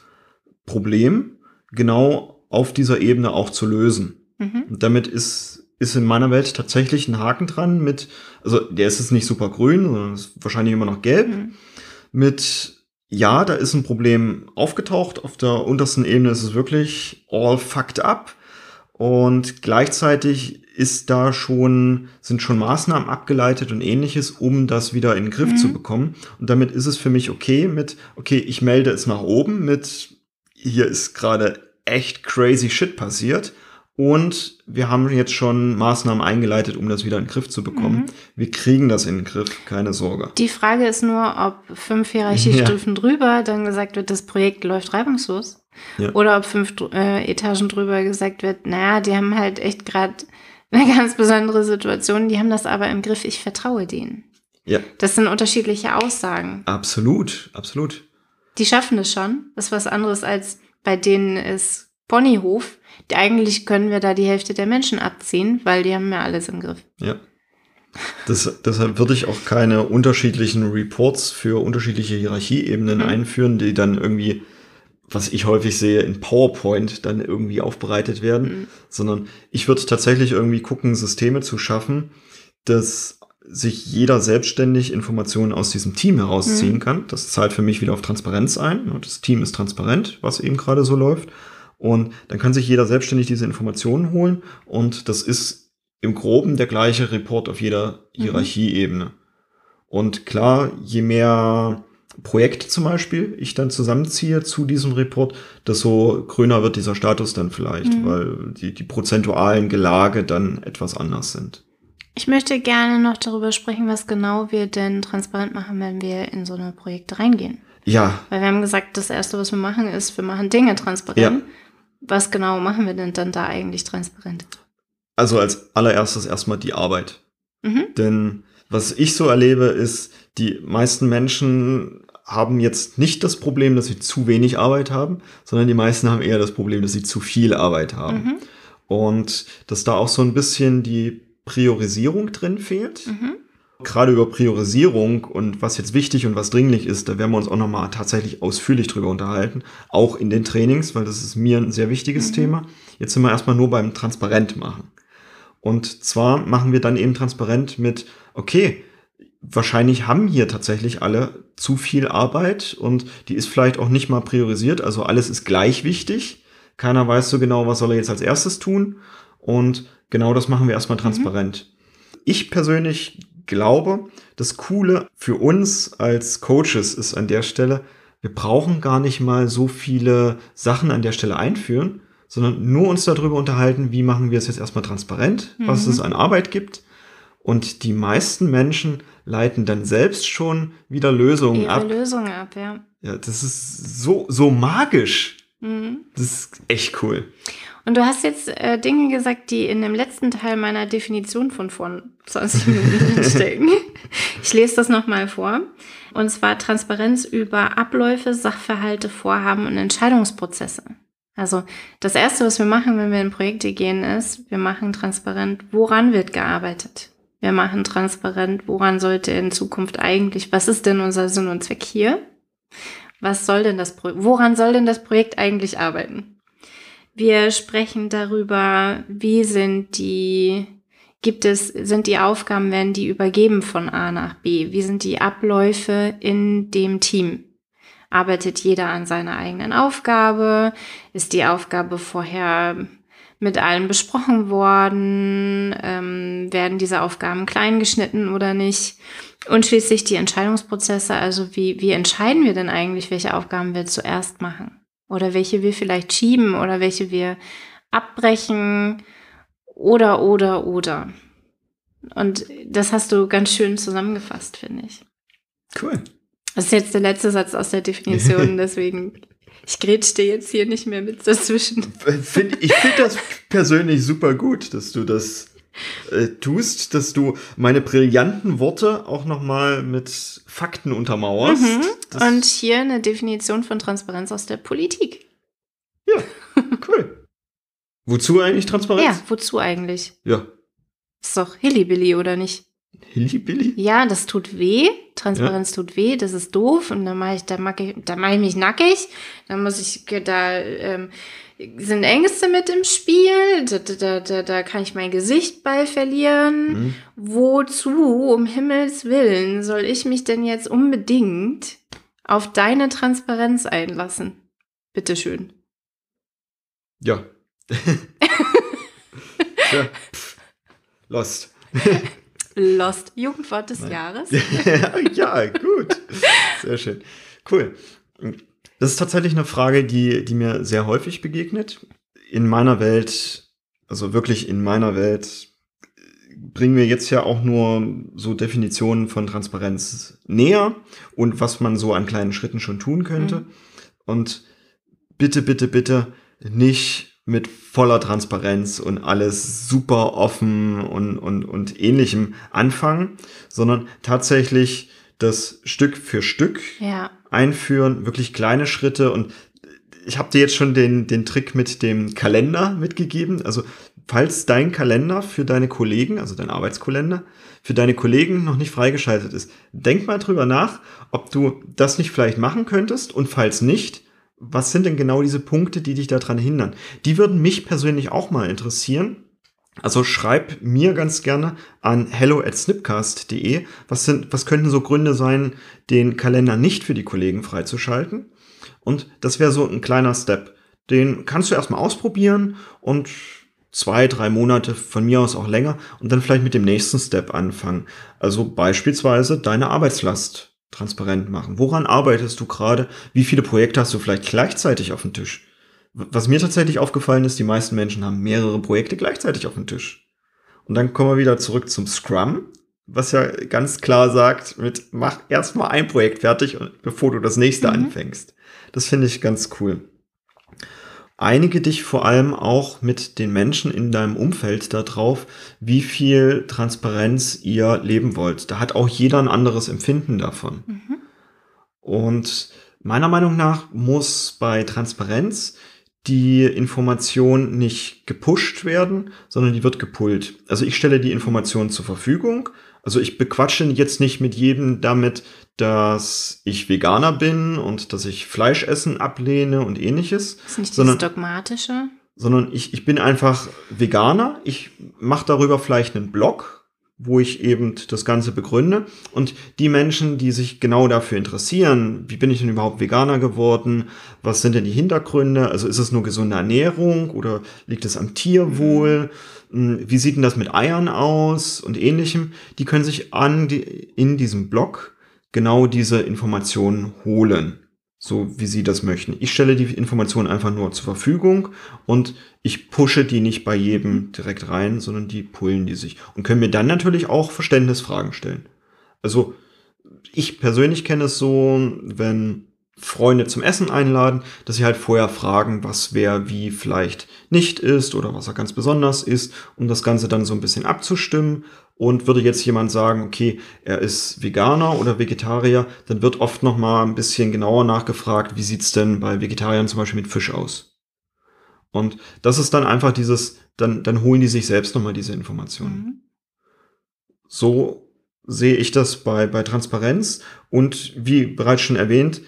Problem genau auf dieser Ebene auch zu lösen. Mhm. Damit ist, ist in meiner Welt tatsächlich ein Haken dran mit, also der ist jetzt nicht super grün, sondern ist wahrscheinlich immer noch gelb, mhm. mit ja, da ist ein Problem aufgetaucht. Auf der untersten Ebene ist es wirklich all fucked up Und gleichzeitig ist da schon, sind schon Maßnahmen abgeleitet und ähnliches, um das wieder in den Griff mhm. zu bekommen. Und damit ist es für mich okay mit, okay, ich melde es nach oben mit, hier ist gerade echt crazy shit passiert. Und wir haben jetzt schon Maßnahmen eingeleitet, um das wieder in den Griff zu bekommen. Mhm. Wir kriegen das in den Griff, keine Sorge. Die Frage ist nur, ob fünf Hierarchiestufen ja. drüber dann gesagt wird, das Projekt läuft reibungslos. Ja. Oder ob fünf äh, Etagen drüber gesagt wird, naja, die haben halt echt gerade eine ganz besondere Situation, die haben das aber im Griff, ich vertraue denen. Ja. Das sind unterschiedliche Aussagen. Absolut, absolut. Die schaffen es schon. Das ist was anderes als bei denen ist Ponyhof eigentlich können wir da die Hälfte der Menschen abziehen, weil die haben ja alles im Griff. Ja. Das, deshalb würde ich auch keine unterschiedlichen Reports für unterschiedliche Hierarchieebenen mhm. einführen, die dann irgendwie, was ich häufig sehe, in PowerPoint dann irgendwie aufbereitet werden, mhm. sondern ich würde tatsächlich irgendwie gucken, Systeme zu schaffen, dass sich jeder selbstständig Informationen aus diesem Team herausziehen mhm. kann. Das zahlt für mich wieder auf Transparenz ein. Das Team ist transparent, was eben gerade so läuft. Und dann kann sich jeder selbstständig diese Informationen holen und das ist im Groben der gleiche Report auf jeder mhm. Hierarchieebene. Und klar, je mehr Projekte zum Beispiel ich dann zusammenziehe zu diesem Report, desto grüner wird dieser Status dann vielleicht, mhm. weil die, die prozentualen Gelage dann etwas anders sind. Ich möchte gerne noch darüber sprechen, was genau wir denn transparent machen, wenn wir in so eine Projekte reingehen. Ja. Weil wir haben gesagt, das Erste, was wir machen, ist, wir machen Dinge transparent. Ja. Was genau machen wir denn dann da eigentlich transparent? Also als allererstes erstmal die Arbeit. Mhm. Denn was ich so erlebe, ist, die meisten Menschen haben jetzt nicht das Problem, dass sie zu wenig Arbeit haben, sondern die meisten haben eher das Problem, dass sie zu viel Arbeit haben. Mhm. Und dass da auch so ein bisschen die Priorisierung drin fehlt. Mhm. Gerade über Priorisierung und was jetzt wichtig und was dringlich ist, da werden wir uns auch nochmal tatsächlich ausführlich drüber unterhalten. Auch in den Trainings, weil das ist mir ein sehr wichtiges mhm. Thema. Jetzt sind wir erstmal nur beim Transparent machen. Und zwar machen wir dann eben transparent mit, okay, wahrscheinlich haben hier tatsächlich alle zu viel Arbeit und die ist vielleicht auch nicht mal priorisiert. Also alles ist gleich wichtig. Keiner weiß so genau, was soll er jetzt als erstes tun. Und genau das machen wir erstmal mhm. transparent. Mhm. Ich persönlich glaube, das Coole für uns als Coaches ist an der Stelle, wir brauchen gar nicht mal so viele Sachen an der Stelle einführen, sondern nur uns darüber unterhalten, wie machen wir es jetzt erstmal transparent, mhm. was es an Arbeit gibt. Und die meisten Menschen leiten dann selbst schon wieder Lösungen Ihre ab. Lösungen ab, ja. Ja, das ist so, so magisch. Mhm. Das ist echt cool. Und du hast jetzt äh, Dinge gesagt, die in dem letzten Teil meiner Definition von vor 20 Minuten stecken. ich lese das nochmal vor. Und zwar Transparenz über Abläufe, Sachverhalte, Vorhaben und Entscheidungsprozesse. Also das Erste, was wir machen, wenn wir in Projekte gehen, ist, wir machen transparent, woran wird gearbeitet. Wir machen transparent, woran sollte in Zukunft eigentlich, was ist denn unser Sinn und Zweck hier? Was soll denn das Projekt, woran soll denn das Projekt eigentlich arbeiten? Wir sprechen darüber, wie sind die, gibt es, sind die Aufgaben, werden die übergeben von A nach B? Wie sind die Abläufe in dem Team? Arbeitet jeder an seiner eigenen Aufgabe? Ist die Aufgabe vorher mit allen besprochen worden? Ähm, werden diese Aufgaben klein geschnitten oder nicht? Und schließlich die Entscheidungsprozesse, also wie, wie entscheiden wir denn eigentlich, welche Aufgaben wir zuerst machen? oder welche wir vielleicht schieben oder welche wir abbrechen oder, oder, oder. Und das hast du ganz schön zusammengefasst, finde ich. Cool. Das ist jetzt der letzte Satz aus der Definition, deswegen ich grätsch dir jetzt hier nicht mehr mit dazwischen. Find, ich finde das persönlich super gut, dass du das äh, tust, dass du meine brillanten Worte auch nochmal mit Fakten untermauerst. Mhm. Und hier eine Definition von Transparenz aus der Politik. Ja, cool. wozu eigentlich Transparenz? Ja, wozu eigentlich? Ja. Ist doch Hillybilly, oder nicht? Hillybilly? Ja, das tut weh. Transparenz ja. tut weh, das ist doof. Und dann mache ich, da mache ich, da mache ich mich nackig. Dann muss ich da ähm, sind Ängste mit im Spiel, da, da, da, da kann ich mein Gesicht bei verlieren. Mhm. Wozu, um Himmels Willen, soll ich mich denn jetzt unbedingt auf deine Transparenz einlassen? Bitteschön. Ja. Ja, lost. Lost. Jugendwort des Jahres. ja, gut. Sehr schön. Cool. Das ist tatsächlich eine Frage, die, die mir sehr häufig begegnet. In meiner Welt, also wirklich in meiner Welt, bringen wir jetzt ja auch nur so Definitionen von Transparenz näher und was man so an kleinen Schritten schon tun könnte. Mhm. Und bitte, bitte, bitte nicht mit voller Transparenz und alles super offen und, und, und ähnlichem anfangen, sondern tatsächlich das Stück für Stück ja. einführen, wirklich kleine Schritte und ich habe dir jetzt schon den, den Trick mit dem Kalender mitgegeben. Also falls dein Kalender für deine Kollegen, also dein Arbeitskalender, für deine Kollegen noch nicht freigeschaltet ist, denk mal drüber nach, ob du das nicht vielleicht machen könntest und falls nicht, was sind denn genau diese Punkte, die dich daran hindern? Die würden mich persönlich auch mal interessieren. Also schreib mir ganz gerne an hello at snipcast.de. Was sind, was könnten so Gründe sein, den Kalender nicht für die Kollegen freizuschalten? Und das wäre so ein kleiner Step. Den kannst du erstmal ausprobieren und zwei, drei Monate, von mir aus auch länger, und dann vielleicht mit dem nächsten Step anfangen. Also beispielsweise deine Arbeitslast transparent machen. Woran arbeitest du gerade? Wie viele Projekte hast du vielleicht gleichzeitig auf dem Tisch? Was mir tatsächlich aufgefallen ist, die meisten Menschen haben mehrere Projekte gleichzeitig auf dem Tisch. Und dann kommen wir wieder zurück zum Scrum, was ja ganz klar sagt, mit mach erstmal ein Projekt fertig, bevor du das nächste mhm. anfängst. Das finde ich ganz cool. Einige dich vor allem auch mit den Menschen in deinem Umfeld darauf, wie viel Transparenz ihr leben wollt. Da hat auch jeder ein anderes Empfinden davon. Mhm. Und meiner Meinung nach muss bei Transparenz die Information nicht gepusht werden, sondern die wird gepullt. Also ich stelle die Information zur Verfügung. Also ich bequatsche jetzt nicht mit jedem damit, dass ich Veganer bin und dass ich Fleischessen ablehne und ähnliches. Das ist nicht sondern, das Dogmatische. Sondern ich, ich bin einfach Veganer. Ich mache darüber vielleicht einen Blog, wo ich eben das Ganze begründe. Und die Menschen, die sich genau dafür interessieren, wie bin ich denn überhaupt Veganer geworden? Was sind denn die Hintergründe? Also ist es nur gesunde Ernährung oder liegt es am Tierwohl? Hm, wie sieht denn das mit Eiern aus und ähnlichem? Die können sich an die, in diesem Blog genau diese Informationen holen, so wie sie das möchten. Ich stelle die Informationen einfach nur zur Verfügung und ich pushe die nicht bei jedem direkt rein, sondern die pullen die sich und können mir dann natürlich auch Verständnisfragen stellen. Also ich persönlich kenne es so, wenn Freunde zum Essen einladen, dass sie halt vorher fragen, was wer wie vielleicht nicht ist oder was er ganz besonders ist, um das Ganze dann so ein bisschen abzustimmen. Und würde jetzt jemand sagen, okay, er ist Veganer oder Vegetarier, dann wird oft noch mal ein bisschen genauer nachgefragt, wie sieht's denn bei Vegetariern zum Beispiel mit Fisch aus? Und das ist dann einfach dieses, dann, dann holen die sich selbst noch mal diese Informationen. Mhm. So sehe ich das bei, bei Transparenz. Und wie bereits schon erwähnt,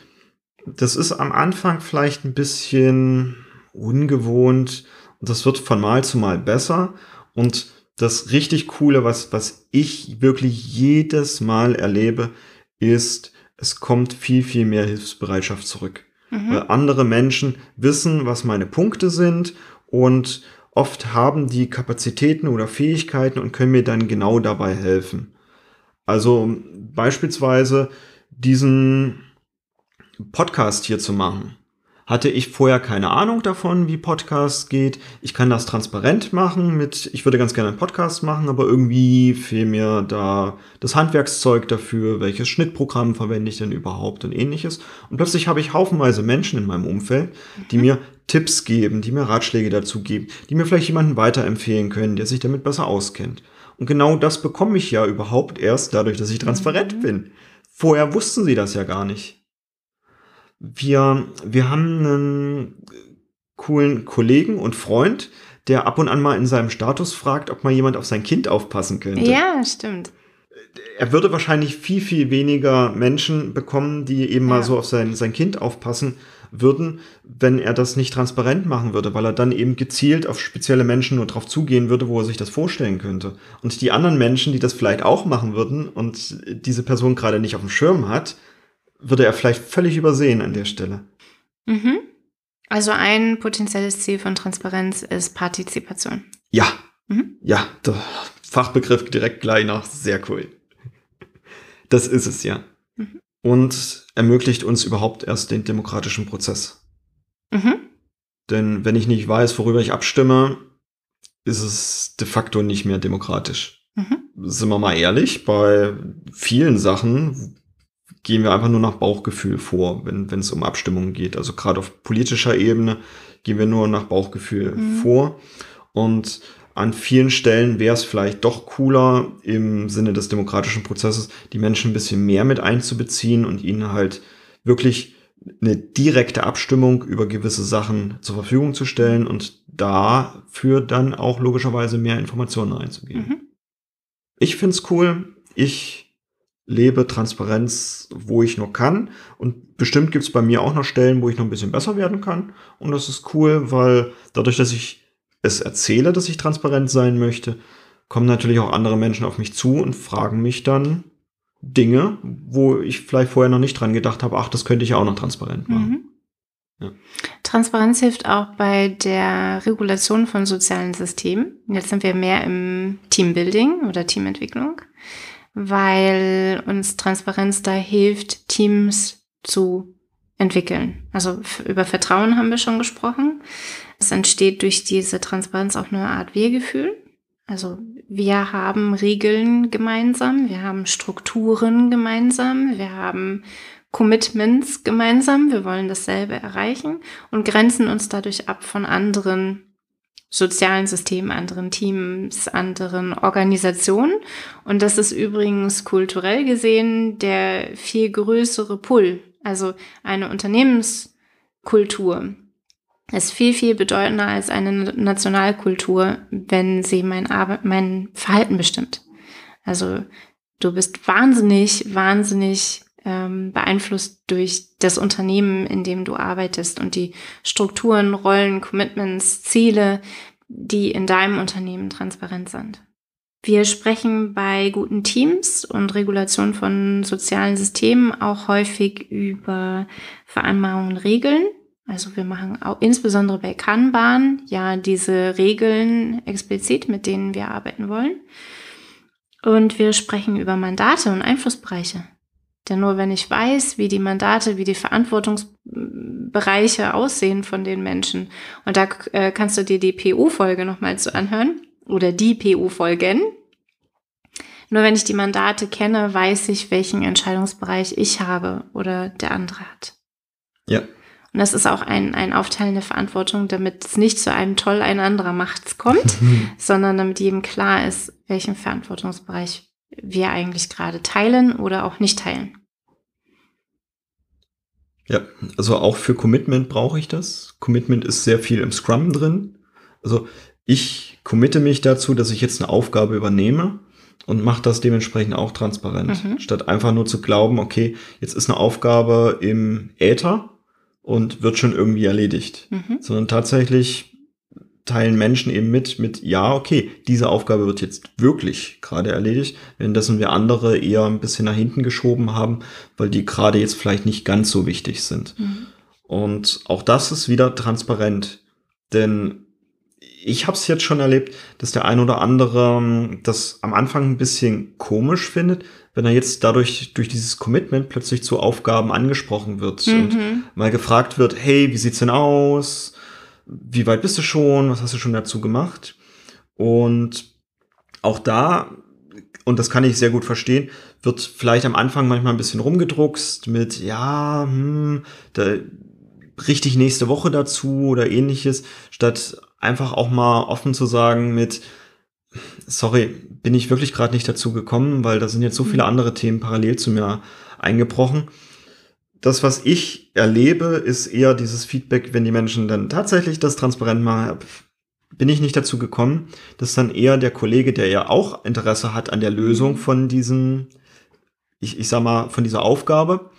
das ist am Anfang vielleicht ein bisschen ungewohnt und das wird von Mal zu Mal besser. Und das richtig Coole, was, was ich wirklich jedes Mal erlebe, ist, es kommt viel, viel mehr Hilfsbereitschaft zurück. Mhm. Weil andere Menschen wissen, was meine Punkte sind und oft haben die Kapazitäten oder Fähigkeiten und können mir dann genau dabei helfen. Also beispielsweise diesen Podcast hier zu machen. Hatte ich vorher keine Ahnung davon, wie Podcast geht. Ich kann das transparent machen mit, ich würde ganz gerne einen Podcast machen, aber irgendwie fehlt mir da das Handwerkszeug dafür, welches Schnittprogramm verwende ich denn überhaupt und ähnliches. Und plötzlich habe ich haufenweise Menschen in meinem Umfeld, die mhm. mir Tipps geben, die mir Ratschläge dazu geben, die mir vielleicht jemanden weiterempfehlen können, der sich damit besser auskennt. Und genau das bekomme ich ja überhaupt erst dadurch, dass ich transparent mhm. bin. Vorher wussten sie das ja gar nicht wir, wir haben einen coolen Kollegen und Freund, der ab und an mal in seinem Status fragt, ob mal jemand auf sein Kind aufpassen könnte. Ja, stimmt. Er würde wahrscheinlich viel, viel weniger Menschen bekommen, die eben ja. mal so auf sein, sein Kind aufpassen würden, wenn er das nicht transparent machen würde, weil er dann eben gezielt auf spezielle Menschen nur drauf zugehen würde, wo er sich das vorstellen könnte. Und die anderen Menschen, die das vielleicht auch machen würden und diese Person gerade nicht auf dem Schirm hat, würde er vielleicht völlig übersehen an der Stelle. Mhm. Also ein potenzielles Ziel von Transparenz ist Partizipation. Ja, Mhm. Ja, der Fachbegriff direkt gleich nach, sehr cool. Das ist es ja. Mhm. Und ermöglicht uns überhaupt erst den demokratischen Prozess. Mhm. Denn wenn ich nicht weiß, worüber ich abstimme, ist es de facto nicht mehr demokratisch. Mhm. Sind wir mal ehrlich, bei vielen Sachen gehen wir einfach nur nach Bauchgefühl vor, wenn wenn es um Abstimmungen geht. Also gerade auf politischer Ebene gehen wir nur nach Bauchgefühl mhm. vor. Und an vielen Stellen wäre es vielleicht doch cooler, im Sinne des demokratischen Prozesses die Menschen ein bisschen mehr mit einzubeziehen und ihnen halt wirklich eine direkte Abstimmung über gewisse Sachen zur Verfügung zu stellen und dafür dann auch logischerweise mehr Informationen reinzugeben. Mhm. Ich find's cool. Ich lebe Transparenz, wo ich nur kann. Und bestimmt gibt's bei mir auch noch Stellen, wo ich noch ein bisschen besser werden kann. Und das ist cool, weil dadurch, dass ich es erzähle, dass ich transparent sein möchte, kommen natürlich auch andere Menschen auf mich zu und fragen mich dann, Dinge, wo ich vielleicht vorher noch nicht dran gedacht habe, ach, das könnte ich auch noch transparent machen. Mhm. Ja. Transparenz hilft auch bei der Regulation von sozialen Systemen. Jetzt sind wir mehr im Teambuilding oder Teamentwicklung, weil uns Transparenz da hilft, Teams zu entwickeln. Also über Vertrauen haben wir schon gesprochen. Es entsteht durch diese Transparenz auch eine Art Wir-Gefühl. Also wir haben Regeln gemeinsam, wir haben Strukturen gemeinsam, wir haben Commitments gemeinsam, wir wollen dasselbe erreichen und grenzen uns dadurch ab von anderen sozialen Systemen, anderen Teams, anderen Organisationen. Und das ist übrigens kulturell gesehen der viel größere Pull. Also eine Unternehmenskultur ist viel, viel bedeutender als eine Nationalkultur, wenn sie mein, Arbeit, mein Verhalten bestimmt. Also du bist wahnsinnig, wahnsinnig ähm, beeinflusst durch das Unternehmen, in dem du arbeitest und die Strukturen, Rollen, Commitments, Ziele, die in deinem Unternehmen transparent sind. Wir sprechen bei guten Teams und Regulation von sozialen Systemen auch häufig über Vereinbarungen, Regeln, also wir machen auch insbesondere bei Kanban ja diese Regeln explizit, mit denen wir arbeiten wollen. Und wir sprechen über Mandate und Einflussbereiche. Denn nur wenn ich weiß, wie die Mandate, wie die Verantwortungsbereiche aussehen von den Menschen, und da äh, kannst du dir die PO-Folge nochmal zu anhören, oder die PO-Folgen. Nur wenn ich die Mandate kenne, weiß ich, welchen Entscheidungsbereich ich habe oder der andere hat. Ja, und das ist auch ein, ein Aufteilen der Verantwortung, damit es nicht zu einem Toll ein anderer Machts kommt, sondern damit jedem klar ist, welchen Verantwortungsbereich wir eigentlich gerade teilen oder auch nicht teilen. Ja, also auch für Commitment brauche ich das. Commitment ist sehr viel im Scrum drin. Also ich committe mich dazu, dass ich jetzt eine Aufgabe übernehme und mache das dementsprechend auch transparent. Mhm. Statt einfach nur zu glauben, okay, jetzt ist eine Aufgabe im Äther und wird schon irgendwie erledigt. Mhm. Sondern tatsächlich teilen Menschen eben mit, mit, ja, okay, diese Aufgabe wird jetzt wirklich gerade erledigt, währenddessen wir andere eher ein bisschen nach hinten geschoben haben, weil die gerade jetzt vielleicht nicht ganz so wichtig sind. Mhm. Und auch das ist wieder transparent, denn ich habe es jetzt schon erlebt, dass der ein oder andere ähm, das am Anfang ein bisschen komisch findet, wenn er jetzt dadurch durch dieses Commitment plötzlich zu Aufgaben angesprochen wird mhm. und mal gefragt wird, hey, wie sieht's denn aus? Wie weit bist du schon? Was hast du schon dazu gemacht? Und auch da, und das kann ich sehr gut verstehen, wird vielleicht am Anfang manchmal ein bisschen rumgedruckst mit, ja, hm, da richtig nächste Woche dazu oder ähnliches, statt einfach auch mal offen zu sagen mit, sorry, bin ich wirklich gerade nicht dazu gekommen, weil da sind jetzt so viele mhm. andere Themen parallel zu mir eingebrochen. Das, was ich erlebe, ist eher dieses Feedback, wenn die Menschen dann tatsächlich das transparent machen, bin ich nicht dazu gekommen, dass dann eher der Kollege, der ja auch Interesse hat an der Lösung mhm. von diesem, ich, ich sag mal, von dieser Aufgabe,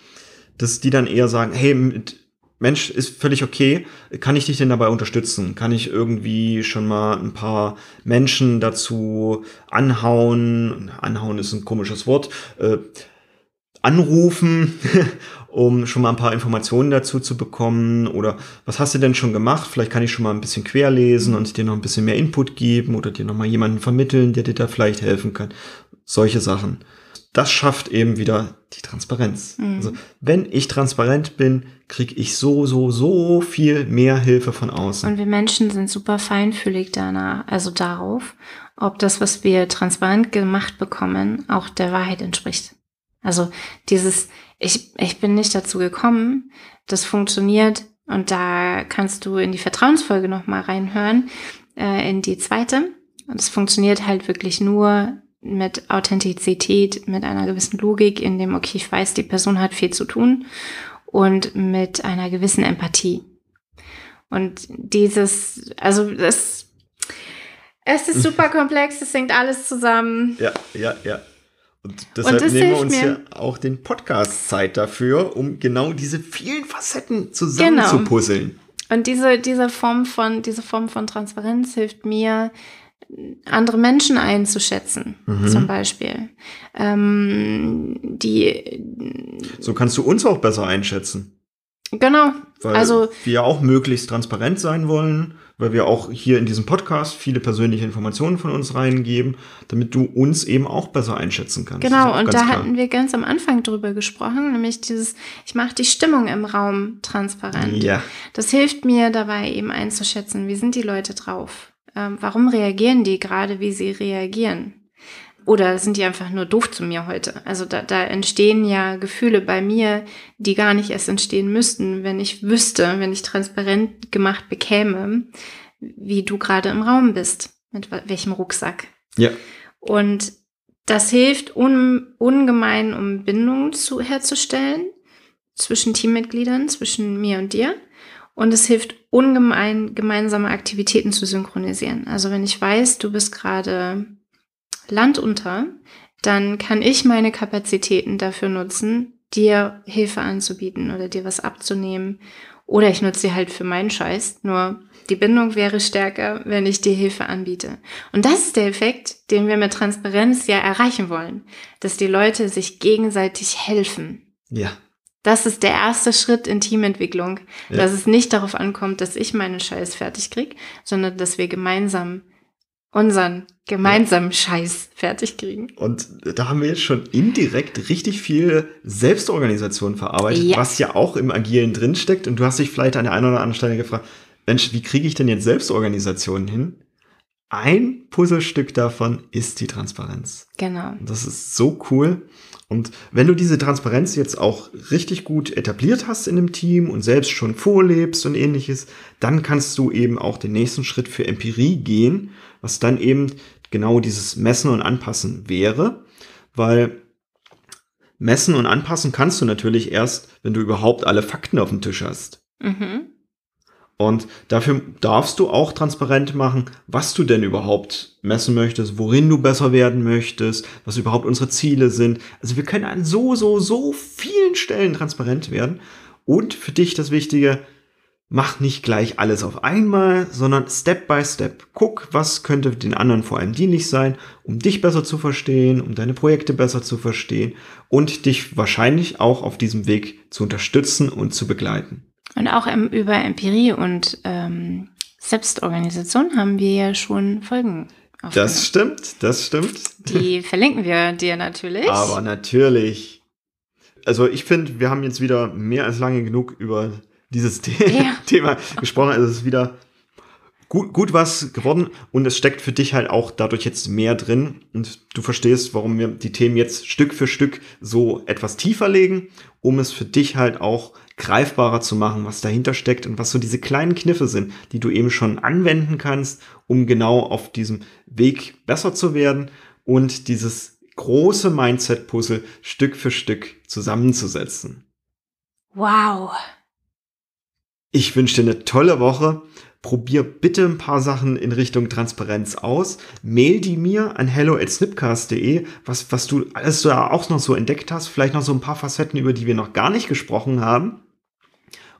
dass die dann eher sagen, hey, mit Mensch, ist völlig okay. Kann ich dich denn dabei unterstützen? Kann ich irgendwie schon mal ein paar Menschen dazu anhauen? Anhauen ist ein komisches Wort. Äh, anrufen, um schon mal ein paar Informationen dazu zu bekommen? Oder was hast du denn schon gemacht? Vielleicht kann ich schon mal ein bisschen querlesen und dir noch ein bisschen mehr Input geben oder dir noch mal jemanden vermitteln, der dir da vielleicht helfen kann. Solche Sachen. Das schafft eben wieder die Transparenz. Mhm. Also, wenn ich transparent bin, kriege ich so, so, so viel mehr Hilfe von außen. Und wir Menschen sind super feinfühlig danach, also darauf, ob das, was wir transparent gemacht bekommen, auch der Wahrheit entspricht. Also dieses, ich, ich bin nicht dazu gekommen, das funktioniert und da kannst du in die Vertrauensfolge nochmal reinhören, äh, in die zweite. Und es funktioniert halt wirklich nur mit Authentizität, mit einer gewissen Logik, in dem, okay, ich weiß, die Person hat viel zu tun und mit einer gewissen Empathie. Und dieses, also das, es ist super komplex, es hängt alles zusammen. Ja, ja, ja. Und deshalb und nehmen wir uns ja auch den Podcast Zeit dafür, um genau diese vielen Facetten zusammenzupuzzeln. Genau. Und diese, diese Form von, diese Form von Transparenz hilft mir, andere Menschen einzuschätzen, mhm. zum Beispiel. Ähm, die. So kannst du uns auch besser einschätzen. Genau. Weil also wir auch möglichst transparent sein wollen weil wir auch hier in diesem Podcast viele persönliche Informationen von uns reingeben, damit du uns eben auch besser einschätzen kannst. Genau, und da klar. hatten wir ganz am Anfang drüber gesprochen, nämlich dieses, ich mache die Stimmung im Raum transparent. Ja. Das hilft mir dabei eben einzuschätzen, wie sind die Leute drauf? Ähm, warum reagieren die gerade, wie sie reagieren? Oder sind die einfach nur doof zu mir heute? Also da, da entstehen ja Gefühle bei mir, die gar nicht erst entstehen müssten, wenn ich wüsste, wenn ich transparent gemacht bekäme, wie du gerade im Raum bist, mit welchem Rucksack. Ja. Und das hilft un, ungemein, um Bindungen zu, herzustellen zwischen Teammitgliedern, zwischen mir und dir. Und es hilft ungemein, gemeinsame Aktivitäten zu synchronisieren. Also wenn ich weiß, du bist gerade Land unter, dann kann ich meine Kapazitäten dafür nutzen, dir Hilfe anzubieten oder dir was abzunehmen. Oder ich nutze sie halt für meinen Scheiß. Nur die Bindung wäre stärker, wenn ich dir Hilfe anbiete. Und das ist der Effekt, den wir mit Transparenz ja erreichen wollen. Dass die Leute sich gegenseitig helfen. Ja. Das ist der erste Schritt in Teamentwicklung. Ja. Dass es nicht darauf ankommt, dass ich meinen Scheiß fertig krieg, sondern dass wir gemeinsam unseren gemeinsamen ja. Scheiß fertig kriegen. Und da haben wir jetzt schon indirekt richtig viel Selbstorganisation verarbeitet, ja. was ja auch im Agilen drinsteckt. Und du hast dich vielleicht an der einen oder anderen Stelle gefragt, Mensch, wie kriege ich denn jetzt Selbstorganisation hin? Ein Puzzlestück davon ist die Transparenz. Genau. Und das ist so cool. Und wenn du diese Transparenz jetzt auch richtig gut etabliert hast in einem Team und selbst schon vorlebst und ähnliches, dann kannst du eben auch den nächsten Schritt für Empirie gehen was dann eben genau dieses Messen und Anpassen wäre, weil messen und anpassen kannst du natürlich erst, wenn du überhaupt alle Fakten auf dem Tisch hast. Mhm. Und dafür darfst du auch transparent machen, was du denn überhaupt messen möchtest, worin du besser werden möchtest, was überhaupt unsere Ziele sind. Also wir können an so, so, so vielen Stellen transparent werden. Und für dich das Wichtige, mach nicht gleich alles auf einmal, sondern Step by Step. Guck, was könnte den anderen vor allem dienlich sein, um dich besser zu verstehen, um deine Projekte besser zu verstehen und dich wahrscheinlich auch auf diesem Weg zu unterstützen und zu begleiten. Und auch im, über Empirie und ähm, Selbstorganisation haben wir ja schon Folgen. Das stimmt, das stimmt. Die verlinken wir dir natürlich. Aber natürlich. Also ich finde, wir haben jetzt wieder mehr als lange genug über dieses ja. Thema gesprochen. Also es ist wieder gut, gut was geworden und es steckt für dich halt auch dadurch jetzt mehr drin und du verstehst, warum wir die Themen jetzt Stück für Stück so etwas tiefer legen, um es für dich halt auch greifbarer zu machen, was dahinter steckt und was so diese kleinen Kniffe sind, die du eben schon anwenden kannst, um genau auf diesem Weg besser zu werden und dieses große Mindset-Puzzle Stück für Stück zusammenzusetzen. Wow. Ich wünsche dir eine tolle Woche. Probier bitte ein paar Sachen in Richtung Transparenz aus. Mail die mir an hello@snipcast.de, was, was du alles da auch noch so entdeckt hast. Vielleicht noch so ein paar Facetten, über die wir noch gar nicht gesprochen haben.